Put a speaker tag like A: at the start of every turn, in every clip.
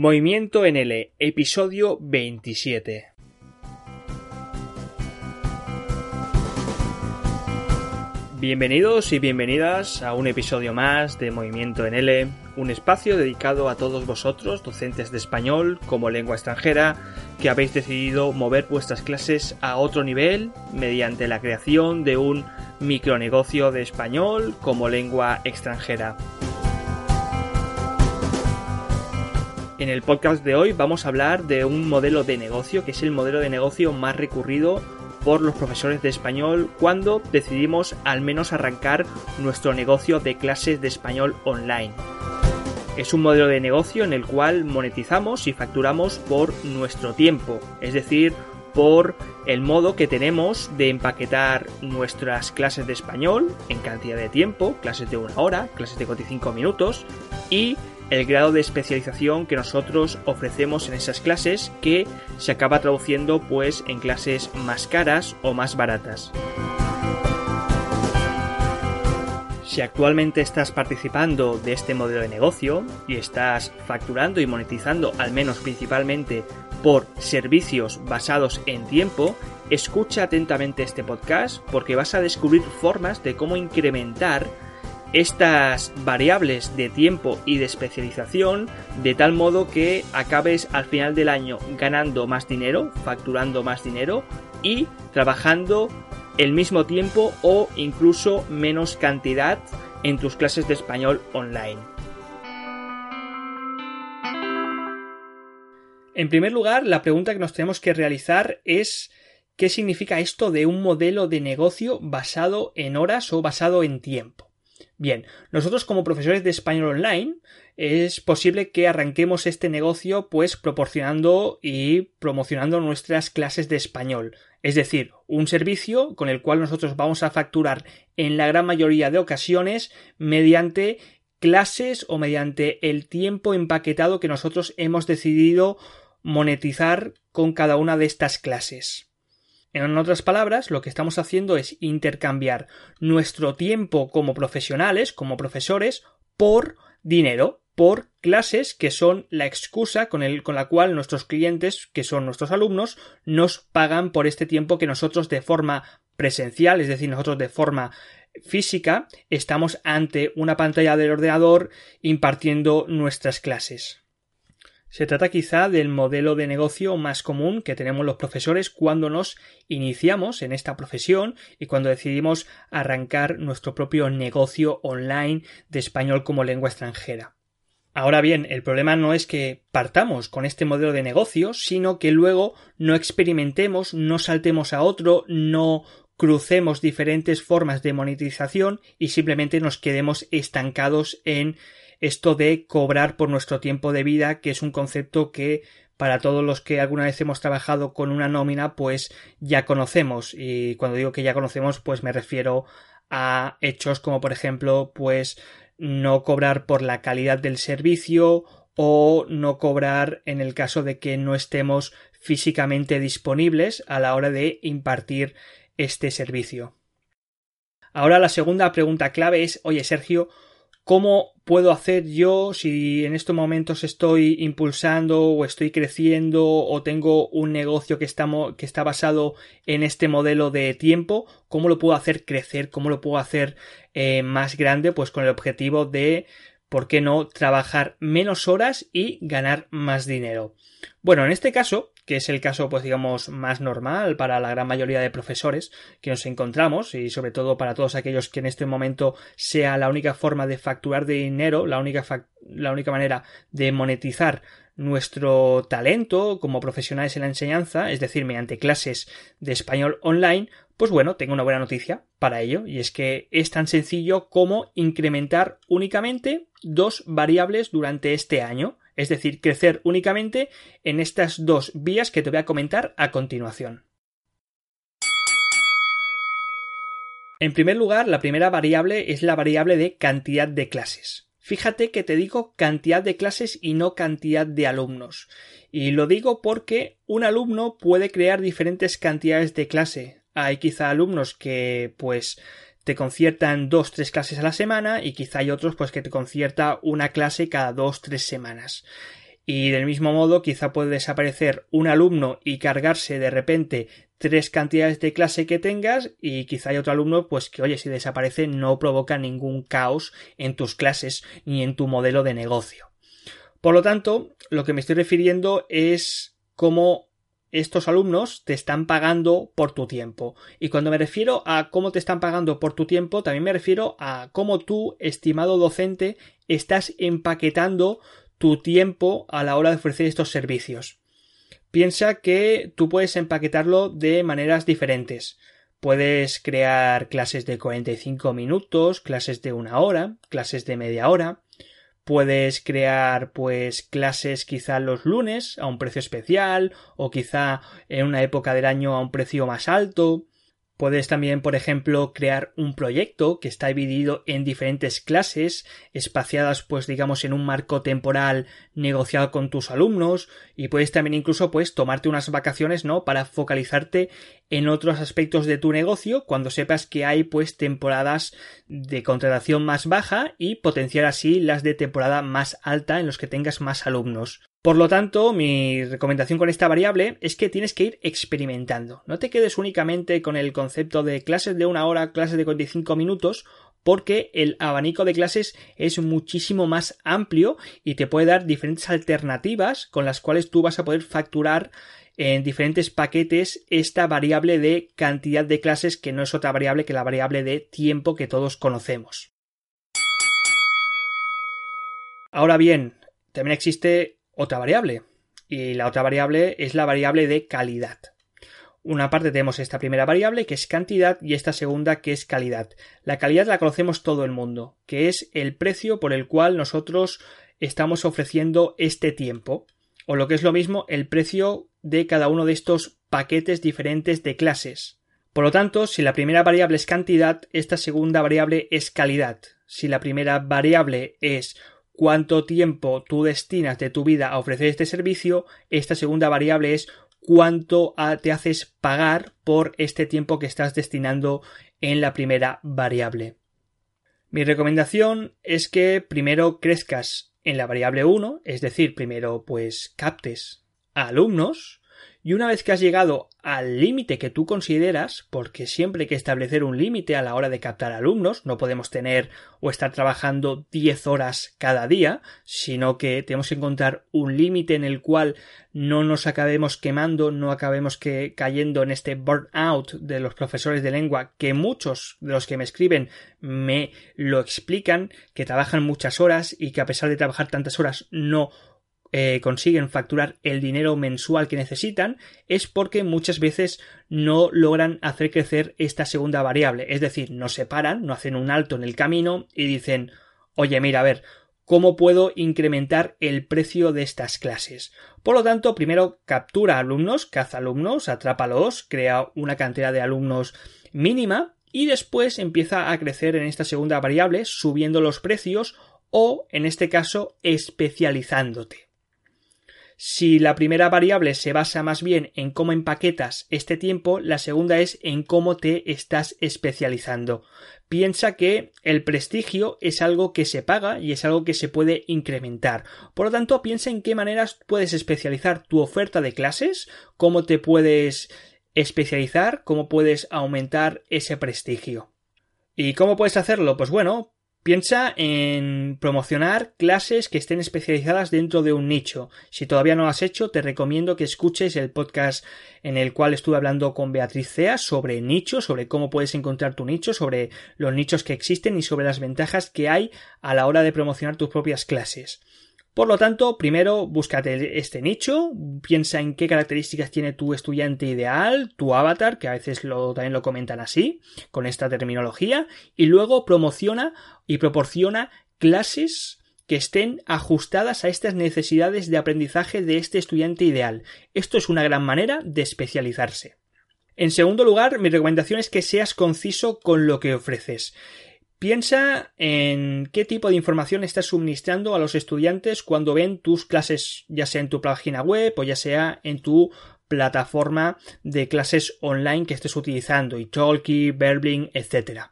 A: Movimiento en L, episodio 27. Bienvenidos y bienvenidas a un episodio más de Movimiento en L, un espacio dedicado a todos vosotros, docentes de español como lengua extranjera, que habéis decidido mover vuestras clases a otro nivel mediante la creación de un micronegocio de español como lengua extranjera. En el podcast de hoy vamos a hablar de un modelo de negocio que es el modelo de negocio más recurrido por los profesores de español cuando decidimos al menos arrancar nuestro negocio de clases de español online. Es un modelo de negocio en el cual monetizamos y facturamos por nuestro tiempo, es decir, por el modo que tenemos de empaquetar nuestras clases de español en cantidad de tiempo, clases de una hora, clases de 45 minutos y el grado de especialización que nosotros ofrecemos en esas clases que se acaba traduciendo pues en clases más caras o más baratas. Si actualmente estás participando de este modelo de negocio y estás facturando y monetizando al menos principalmente por servicios basados en tiempo, escucha atentamente este podcast porque vas a descubrir formas de cómo incrementar estas variables de tiempo y de especialización de tal modo que acabes al final del año ganando más dinero, facturando más dinero y trabajando el mismo tiempo o incluso menos cantidad en tus clases de español online. En primer lugar, la pregunta que nos tenemos que realizar es ¿qué significa esto de un modelo de negocio basado en horas o basado en tiempo? Bien, nosotros como profesores de español online es posible que arranquemos este negocio pues proporcionando y promocionando nuestras clases de español. Es decir, un servicio con el cual nosotros vamos a facturar en la gran mayoría de ocasiones mediante clases o mediante el tiempo empaquetado que nosotros hemos decidido monetizar con cada una de estas clases. En otras palabras, lo que estamos haciendo es intercambiar nuestro tiempo como profesionales, como profesores, por dinero, por clases que son la excusa con, la cual nuestros clientes, que son nuestros alumnos, nos pagan por este tiempo que nosotros de forma presencial, es decir, nosotros de forma física, estamos ante una pantalla del ordenador impartiendo nuestras clases. Se trata quizá del modelo de negocio más común que tenemos los profesores cuando nos iniciamos en esta profesión y cuando decidimos arrancar nuestro propio negocio online de español como lengua extranjera. Ahora bien, el problema no es que partamos con este modelo de negocio, sino que luego no experimentemos, no saltemos a otro, no crucemos diferentes formas de monetización y simplemente nos quedemos estancados en esto de cobrar por nuestro tiempo de vida, que es un concepto que para todos los que alguna vez hemos trabajado con una nómina, pues ya conocemos. Y cuando digo que ya conocemos, pues me refiero a hechos como por ejemplo, pues no cobrar por la calidad del servicio o no cobrar en el caso de que no estemos físicamente disponibles a la hora de impartir este servicio. Ahora la segunda pregunta clave es, oye Sergio, ¿Cómo puedo hacer yo si en estos momentos estoy impulsando o estoy creciendo o tengo un negocio que está, que está basado en este modelo de tiempo? ¿Cómo lo puedo hacer crecer? ¿Cómo lo puedo hacer eh, más grande? Pues con el objetivo de ¿por qué no trabajar menos horas y ganar más dinero? Bueno, en este caso, que es el caso, pues digamos, más normal para la gran mayoría de profesores que nos encontramos y sobre todo para todos aquellos que en este momento sea la única forma de facturar de dinero, la única, la única manera de monetizar nuestro talento como profesionales en la enseñanza, es decir, mediante clases de español online, pues bueno, tengo una buena noticia para ello, y es que es tan sencillo como incrementar únicamente dos variables durante este año, es decir, crecer únicamente en estas dos vías que te voy a comentar a continuación. En primer lugar, la primera variable es la variable de cantidad de clases. Fíjate que te digo cantidad de clases y no cantidad de alumnos. Y lo digo porque un alumno puede crear diferentes cantidades de clase. Hay quizá alumnos que pues te conciertan dos, tres clases a la semana y quizá hay otros pues que te concierta una clase cada dos, tres semanas. Y del mismo modo, quizá puede desaparecer un alumno y cargarse de repente tres cantidades de clase que tengas y quizá hay otro alumno pues que oye si desaparece no provoca ningún caos en tus clases ni en tu modelo de negocio. Por lo tanto, lo que me estoy refiriendo es cómo estos alumnos te están pagando por tu tiempo. Y cuando me refiero a cómo te están pagando por tu tiempo, también me refiero a cómo tú, estimado docente, estás empaquetando tu tiempo a la hora de ofrecer estos servicios. Piensa que tú puedes empaquetarlo de maneras diferentes. Puedes crear clases de 45 minutos, clases de una hora, clases de media hora. Puedes crear pues clases quizá los lunes a un precio especial o quizá en una época del año a un precio más alto. Puedes también, por ejemplo, crear un proyecto que está dividido en diferentes clases, espaciadas, pues digamos, en un marco temporal negociado con tus alumnos, y puedes también incluso, pues, tomarte unas vacaciones, ¿no? Para focalizarte en otros aspectos de tu negocio cuando sepas que hay, pues, temporadas de contratación más baja y potenciar así las de temporada más alta en los que tengas más alumnos. Por lo tanto, mi recomendación con esta variable es que tienes que ir experimentando. No te quedes únicamente con el concepto de clases de una hora, clases de 45 minutos, porque el abanico de clases es muchísimo más amplio y te puede dar diferentes alternativas con las cuales tú vas a poder facturar en diferentes paquetes esta variable de cantidad de clases que no es otra variable que la variable de tiempo que todos conocemos. Ahora bien, también existe otra variable. Y la otra variable es la variable de calidad. Una parte tenemos esta primera variable que es cantidad y esta segunda que es calidad. La calidad la conocemos todo el mundo, que es el precio por el cual nosotros estamos ofreciendo este tiempo. O lo que es lo mismo, el precio de cada uno de estos paquetes diferentes de clases. Por lo tanto, si la primera variable es cantidad, esta segunda variable es calidad. Si la primera variable es cuánto tiempo tú destinas de tu vida a ofrecer este servicio, esta segunda variable es cuánto te haces pagar por este tiempo que estás destinando en la primera variable. Mi recomendación es que primero crezcas en la variable 1, es decir, primero pues captes a alumnos, y una vez que has llegado al límite que tú consideras, porque siempre hay que establecer un límite a la hora de captar alumnos, no podemos tener o estar trabajando 10 horas cada día, sino que tenemos que encontrar un límite en el cual no nos acabemos quemando, no acabemos que cayendo en este burnout de los profesores de lengua, que muchos de los que me escriben me lo explican, que trabajan muchas horas y que a pesar de trabajar tantas horas no eh, consiguen facturar el dinero mensual que necesitan es porque muchas veces no logran hacer crecer esta segunda variable. Es decir, no se paran, no hacen un alto en el camino y dicen oye, mira, a ver, ¿cómo puedo incrementar el precio de estas clases? Por lo tanto, primero captura alumnos, caza alumnos, atrápalos, crea una cantidad de alumnos mínima y después empieza a crecer en esta segunda variable subiendo los precios o, en este caso, especializándote. Si la primera variable se basa más bien en cómo empaquetas este tiempo, la segunda es en cómo te estás especializando. Piensa que el prestigio es algo que se paga y es algo que se puede incrementar. Por lo tanto, piensa en qué maneras puedes especializar tu oferta de clases, cómo te puedes especializar, cómo puedes aumentar ese prestigio. ¿Y cómo puedes hacerlo? Pues bueno, Piensa en promocionar clases que estén especializadas dentro de un nicho. Si todavía no lo has hecho, te recomiendo que escuches el podcast en el cual estuve hablando con Beatriz Cea sobre nichos, sobre cómo puedes encontrar tu nicho, sobre los nichos que existen y sobre las ventajas que hay a la hora de promocionar tus propias clases. Por lo tanto, primero búscate este nicho, piensa en qué características tiene tu estudiante ideal, tu avatar, que a veces lo, también lo comentan así, con esta terminología, y luego promociona y proporciona clases que estén ajustadas a estas necesidades de aprendizaje de este estudiante ideal. Esto es una gran manera de especializarse. En segundo lugar, mi recomendación es que seas conciso con lo que ofreces. Piensa en qué tipo de información estás suministrando a los estudiantes cuando ven tus clases, ya sea en tu página web o ya sea en tu plataforma de clases online que estés utilizando, Italki, Verbling, etc.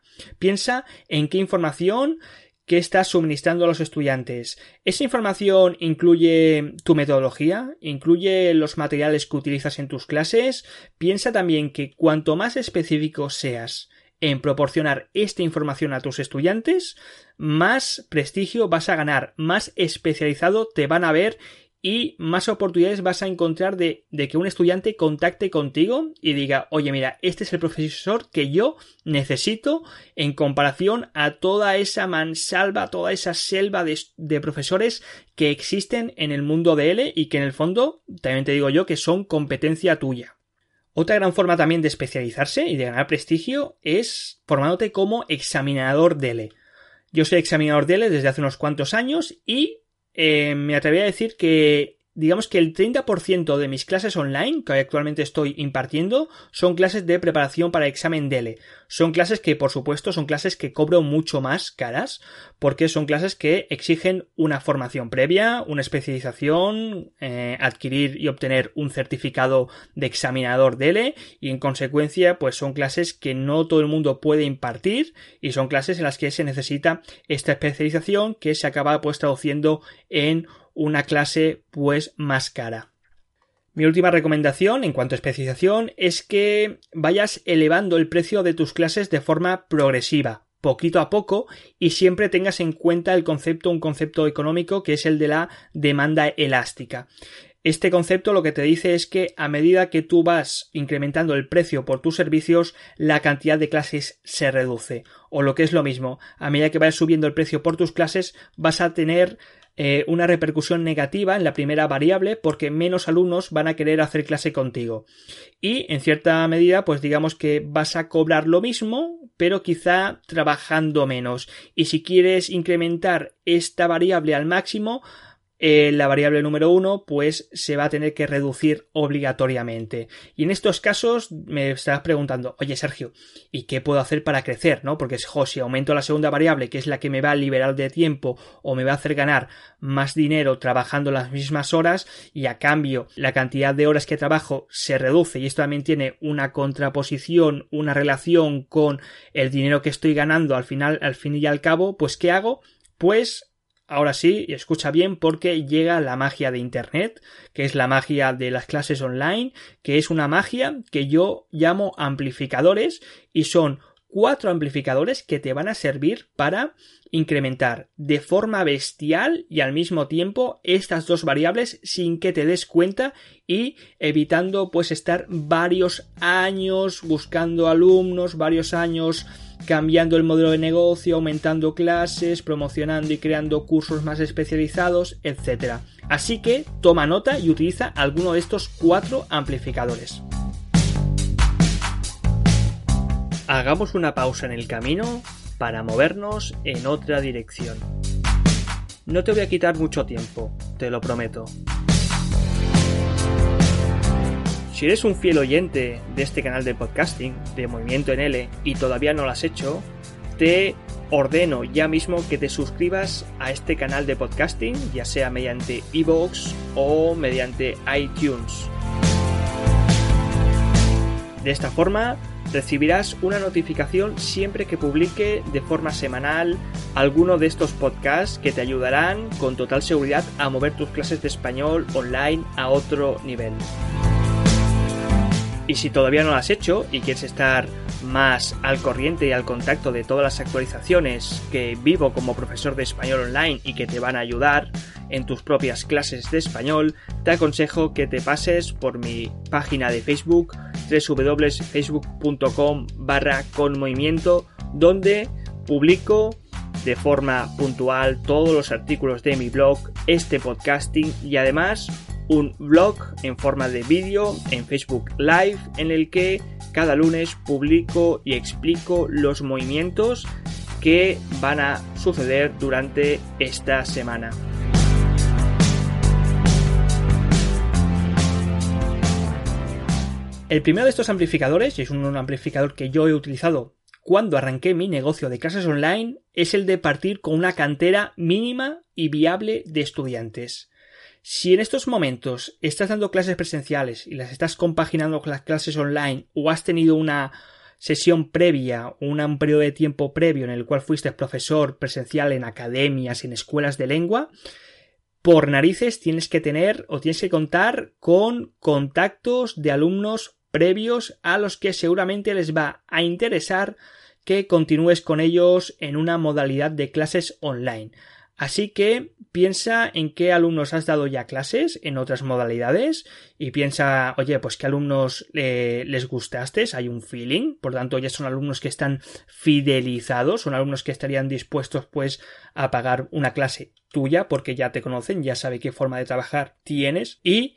A: Piensa en qué información que estás suministrando a los estudiantes. ¿Esa información incluye tu metodología? ¿Incluye los materiales que utilizas en tus clases? Piensa también que cuanto más específico seas en proporcionar esta información a tus estudiantes, más prestigio vas a ganar, más especializado te van a ver y más oportunidades vas a encontrar de, que un estudiante contacte contigo y diga, oye, mira, este es el profesor que yo necesito en comparación a toda esa mansalva, toda esa selva de, de profesores que existen en el mundo de L y que en el fondo, también te digo yo, que son competencia tuya. Otra gran forma también de especializarse y de ganar prestigio es formándote como examinador de L. Yo soy examinador de L desde hace unos cuantos años y eh, me atrevería a decir que digamos que el 30% de mis clases online que actualmente estoy impartiendo son clases de preparación para examen DELE. Son clases que, por supuesto, son clases que cobro mucho más caras porque son clases que exigen una formación previa, una especialización, eh, adquirir y obtener un certificado de examinador DELE y, en consecuencia, pues son clases que no todo el mundo puede impartir y son clases en las que se necesita esta especialización que se acaba pues traduciendo en una clase pues más cara. Mi última recomendación en cuanto a especialización es que vayas elevando el precio de tus clases de forma progresiva, poquito a poco, y siempre tengas en cuenta el concepto, un concepto económico que es el de la demanda elástica. Este concepto lo que te dice es que a medida que tú vas incrementando el precio por tus servicios, la cantidad de clases se reduce. O lo que es lo mismo, a medida que vayas subiendo el precio por tus clases, vas a tener eh, una repercusión negativa en la primera variable porque menos alumnos van a querer hacer clase contigo. Y en cierta medida, pues digamos que vas a cobrar lo mismo, pero quizá trabajando menos. Y si quieres incrementar esta variable al máximo, eh, la variable número uno pues se va a tener que reducir obligatoriamente. Y en estos casos me estarás preguntando, oye Sergio, ¿y qué puedo hacer para crecer? ¿no? Porque si aumento la segunda variable, que es la que me va a liberar de tiempo o me va a hacer ganar más dinero trabajando las mismas horas y a cambio la cantidad de horas que trabajo se reduce y esto también tiene una contraposición, una relación con el dinero que estoy ganando al final, al fin y al cabo, pues ¿qué hago? Pues Ahora sí, escucha bien porque llega la magia de Internet, que es la magia de las clases online, que es una magia que yo llamo amplificadores y son cuatro amplificadores que te van a servir para incrementar de forma bestial y al mismo tiempo estas dos variables sin que te des cuenta y evitando pues estar varios años buscando alumnos, varios años cambiando el modelo de negocio, aumentando clases, promocionando y creando cursos más especializados, etc. Así que toma nota y utiliza alguno de estos cuatro amplificadores. Hagamos una pausa en el camino para movernos en otra dirección. No te voy a quitar mucho tiempo, te lo prometo. Si eres un fiel oyente de este canal de podcasting, de Movimiento en L, y todavía no lo has hecho, te ordeno ya mismo que te suscribas a este canal de podcasting, ya sea mediante iVoox o mediante iTunes. De esta forma recibirás una notificación siempre que publique de forma semanal alguno de estos podcasts que te ayudarán con total seguridad a mover tus clases de español online a otro nivel. Y si todavía no lo has hecho y quieres estar más al corriente y al contacto de todas las actualizaciones que vivo como profesor de español online y que te van a ayudar en tus propias clases de español, te aconsejo que te pases por mi página de Facebook www.facebook.com barra con movimiento donde publico de forma puntual todos los artículos de mi blog, este podcasting y además un blog en forma de vídeo en Facebook Live en el que cada lunes publico y explico los movimientos que van a suceder durante esta semana. El primero de estos amplificadores, y es un amplificador que yo he utilizado cuando arranqué mi negocio de clases online, es el de partir con una cantera mínima y viable de estudiantes. Si en estos momentos estás dando clases presenciales y las estás compaginando con las clases online o has tenido una sesión previa, un periodo de tiempo previo en el cual fuiste profesor presencial en academias, en escuelas de lengua, por narices tienes que tener o tienes que contar con contactos de alumnos previos a los que seguramente les va a interesar que continúes con ellos en una modalidad de clases online. Así que piensa en qué alumnos has dado ya clases en otras modalidades y piensa, oye, pues qué alumnos eh, les gustaste, hay un feeling, por tanto ya son alumnos que están fidelizados, son alumnos que estarían dispuestos pues a pagar una clase tuya porque ya te conocen, ya sabe qué forma de trabajar tienes y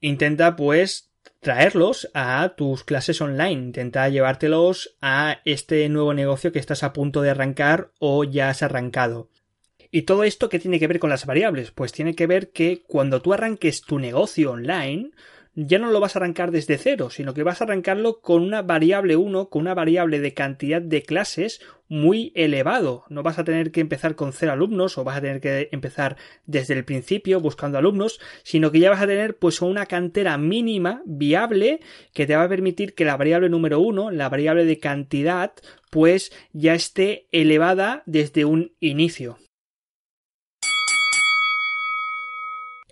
A: intenta pues traerlos a tus clases online, intenta llevártelos a este nuevo negocio que estás a punto de arrancar o ya has arrancado. ¿Y todo esto qué tiene que ver con las variables? Pues tiene que ver que cuando tú arranques tu negocio online, ya no lo vas a arrancar desde cero, sino que vas a arrancarlo con una variable 1, con una variable de cantidad de clases muy elevado. No vas a tener que empezar con cero alumnos o vas a tener que empezar desde el principio buscando alumnos, sino que ya vas a tener pues una cantera mínima viable que te va a permitir que la variable número 1, la variable de cantidad, pues ya esté elevada desde un inicio.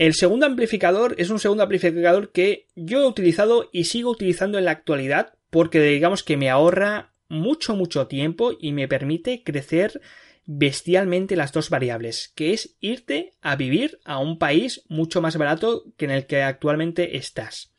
A: El segundo amplificador es un segundo amplificador que yo he utilizado y sigo utilizando en la actualidad porque digamos que me ahorra mucho mucho tiempo y me permite crecer bestialmente las dos variables, que es irte a vivir a un país mucho más barato que en el que actualmente estás.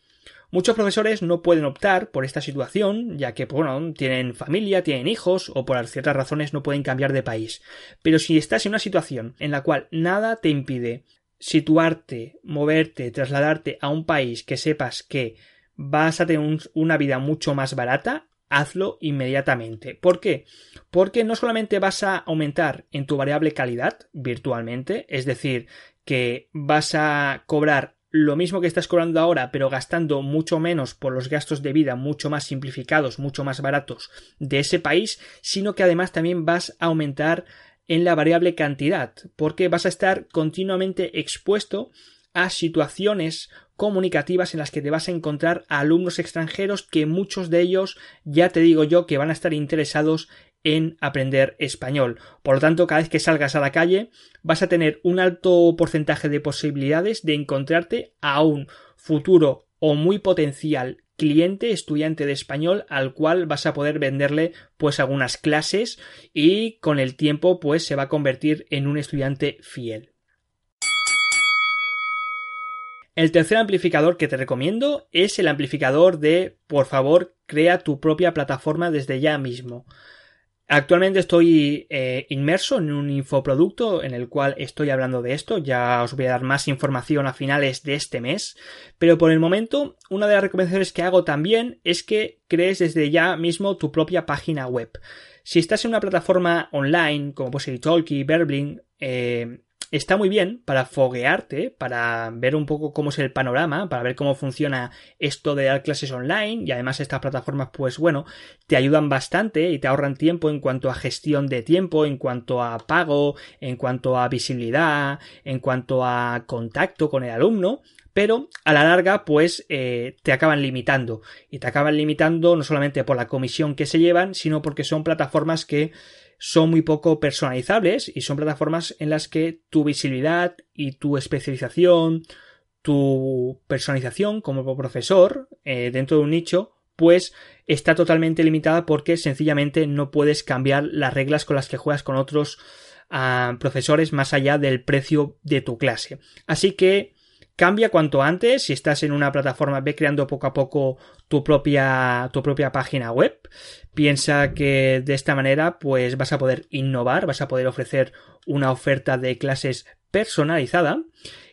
A: Muchos profesores no pueden optar por esta situación, ya que, bueno, tienen familia, tienen hijos o por ciertas razones no pueden cambiar de país. Pero si estás en una situación en la cual nada te impide situarte, moverte, trasladarte a un país que sepas que vas a tener una vida mucho más barata, hazlo inmediatamente. ¿Por qué? Porque no solamente vas a aumentar en tu variable calidad virtualmente, es decir, que vas a cobrar lo mismo que estás cobrando ahora, pero gastando mucho menos por los gastos de vida mucho más simplificados, mucho más baratos de ese país, sino que además también vas a aumentar en la variable cantidad, porque vas a estar continuamente expuesto a situaciones comunicativas en las que te vas a encontrar a alumnos extranjeros que muchos de ellos ya te digo yo que van a estar interesados en aprender español. Por lo tanto, cada vez que salgas a la calle vas a tener un alto porcentaje de posibilidades de encontrarte a un futuro o muy potencial cliente, estudiante de español al cual vas a poder venderle pues algunas clases y con el tiempo pues se va a convertir en un estudiante fiel. El tercer amplificador que te recomiendo es el amplificador de por favor crea tu propia plataforma desde ya mismo. Actualmente estoy eh, inmerso en un infoproducto en el cual estoy hablando de esto, ya os voy a dar más información a finales de este mes, pero por el momento una de las recomendaciones que hago también es que crees desde ya mismo tu propia página web. Si estás en una plataforma online como puede ser Italki, Berbling, eh, está muy bien para foguearte, para ver un poco cómo es el panorama, para ver cómo funciona esto de dar clases online y además estas plataformas pues bueno, te ayudan bastante y te ahorran tiempo en cuanto a gestión de tiempo, en cuanto a pago, en cuanto a visibilidad, en cuanto a contacto con el alumno, pero a la larga pues eh, te acaban limitando. Y te acaban limitando no solamente por la comisión que se llevan sino porque son plataformas que son muy poco personalizables y son plataformas en las que tu visibilidad y tu especialización, tu personalización como profesor eh, dentro de un nicho, pues está totalmente limitada porque sencillamente no puedes cambiar las reglas con las que juegas con otros ah, profesores más allá del precio de tu clase. Así que Cambia cuanto antes, si estás en una plataforma, ve creando poco a poco tu propia, tu propia página web. Piensa que de esta manera, pues vas a poder innovar, vas a poder ofrecer una oferta de clases personalizada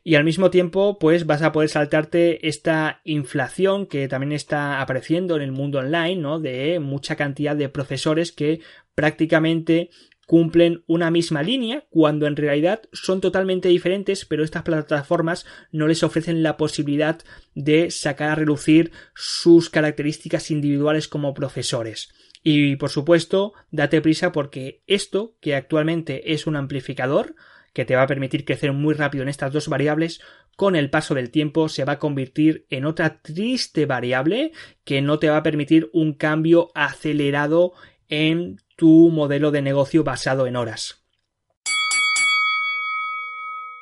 A: y al mismo tiempo pues vas a poder saltarte esta inflación que también está apareciendo en el mundo online, ¿no? De mucha cantidad de profesores que prácticamente cumplen una misma línea cuando en realidad son totalmente diferentes pero estas plataformas no les ofrecen la posibilidad de sacar a relucir sus características individuales como profesores. Y por supuesto, date prisa porque esto, que actualmente es un amplificador, que te va a permitir crecer muy rápido en estas dos variables, con el paso del tiempo se va a convertir en otra triste variable que no te va a permitir un cambio acelerado en tu modelo de negocio basado en horas.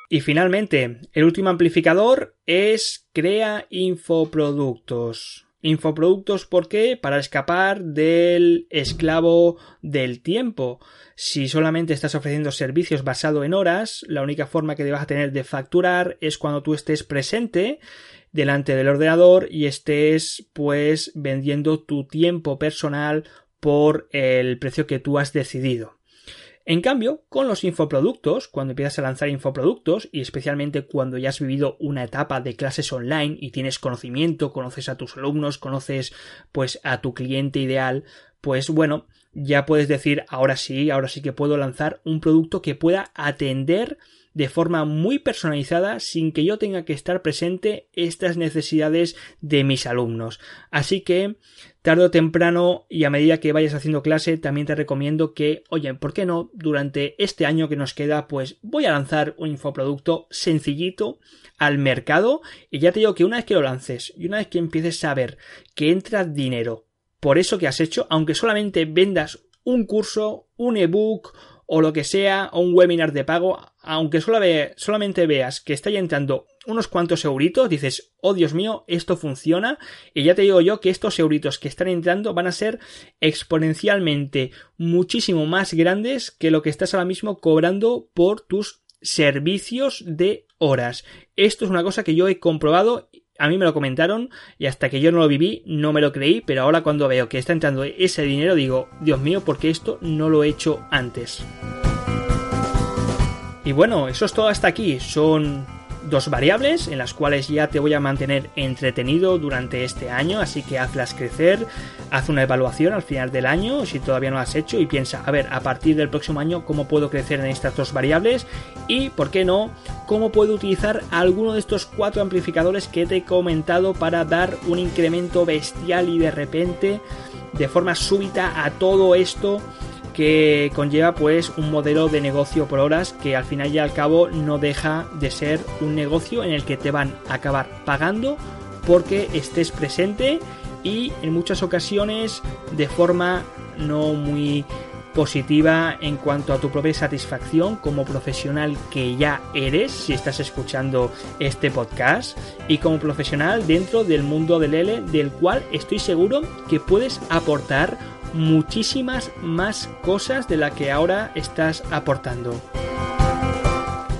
A: Y finalmente, el último amplificador es crea infoproductos. Infoproductos, ¿por qué? Para escapar del esclavo del tiempo. Si solamente estás ofreciendo servicios basado en horas, la única forma que vas a tener de facturar es cuando tú estés presente delante del ordenador y estés pues vendiendo tu tiempo personal por el precio que tú has decidido. En cambio, con los infoproductos, cuando empiezas a lanzar infoproductos y especialmente cuando ya has vivido una etapa de clases online y tienes conocimiento, conoces a tus alumnos, conoces pues a tu cliente ideal, pues bueno, ya puedes decir ahora sí, ahora sí que puedo lanzar un producto que pueda atender de forma muy personalizada sin que yo tenga que estar presente estas necesidades de mis alumnos. Así que tarde o temprano y a medida que vayas haciendo clase también te recomiendo que, oye, ¿por qué no? Durante este año que nos queda, pues voy a lanzar un infoproducto sencillito al mercado y ya te digo que una vez que lo lances y una vez que empieces a ver que entra dinero por eso que has hecho, aunque solamente vendas un curso, un ebook o lo que sea, o un webinar de pago, aunque solamente veas que está ya entrando unos cuantos euritos, dices, oh Dios mío, esto funciona, y ya te digo yo que estos euritos que están entrando van a ser exponencialmente muchísimo más grandes que lo que estás ahora mismo cobrando por tus servicios de horas. Esto es una cosa que yo he comprobado a mí me lo comentaron y hasta que yo no lo viví no me lo creí, pero ahora cuando veo que está entrando ese dinero digo, Dios mío, porque esto no lo he hecho antes. Y bueno, eso es todo hasta aquí. Son dos variables en las cuales ya te voy a mantener entretenido durante este año, así que hazlas crecer, haz una evaluación al final del año si todavía no lo has hecho y piensa, a ver, a partir del próximo año cómo puedo crecer en estas dos variables y, ¿por qué no?, cómo puedo utilizar alguno de estos cuatro amplificadores que te he comentado para dar un incremento bestial y de repente, de forma súbita a todo esto que conlleva pues un modelo de negocio por horas que al final y al cabo no deja de ser un negocio en el que te van a acabar pagando porque estés presente y en muchas ocasiones de forma no muy positiva en cuanto a tu propia satisfacción como profesional que ya eres si estás escuchando este podcast y como profesional dentro del mundo del L del cual estoy seguro que puedes aportar muchísimas más cosas de la que ahora estás aportando.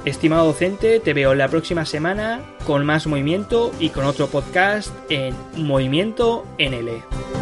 A: Estimado docente, te veo la próxima semana con más movimiento y con otro podcast en Movimiento NL.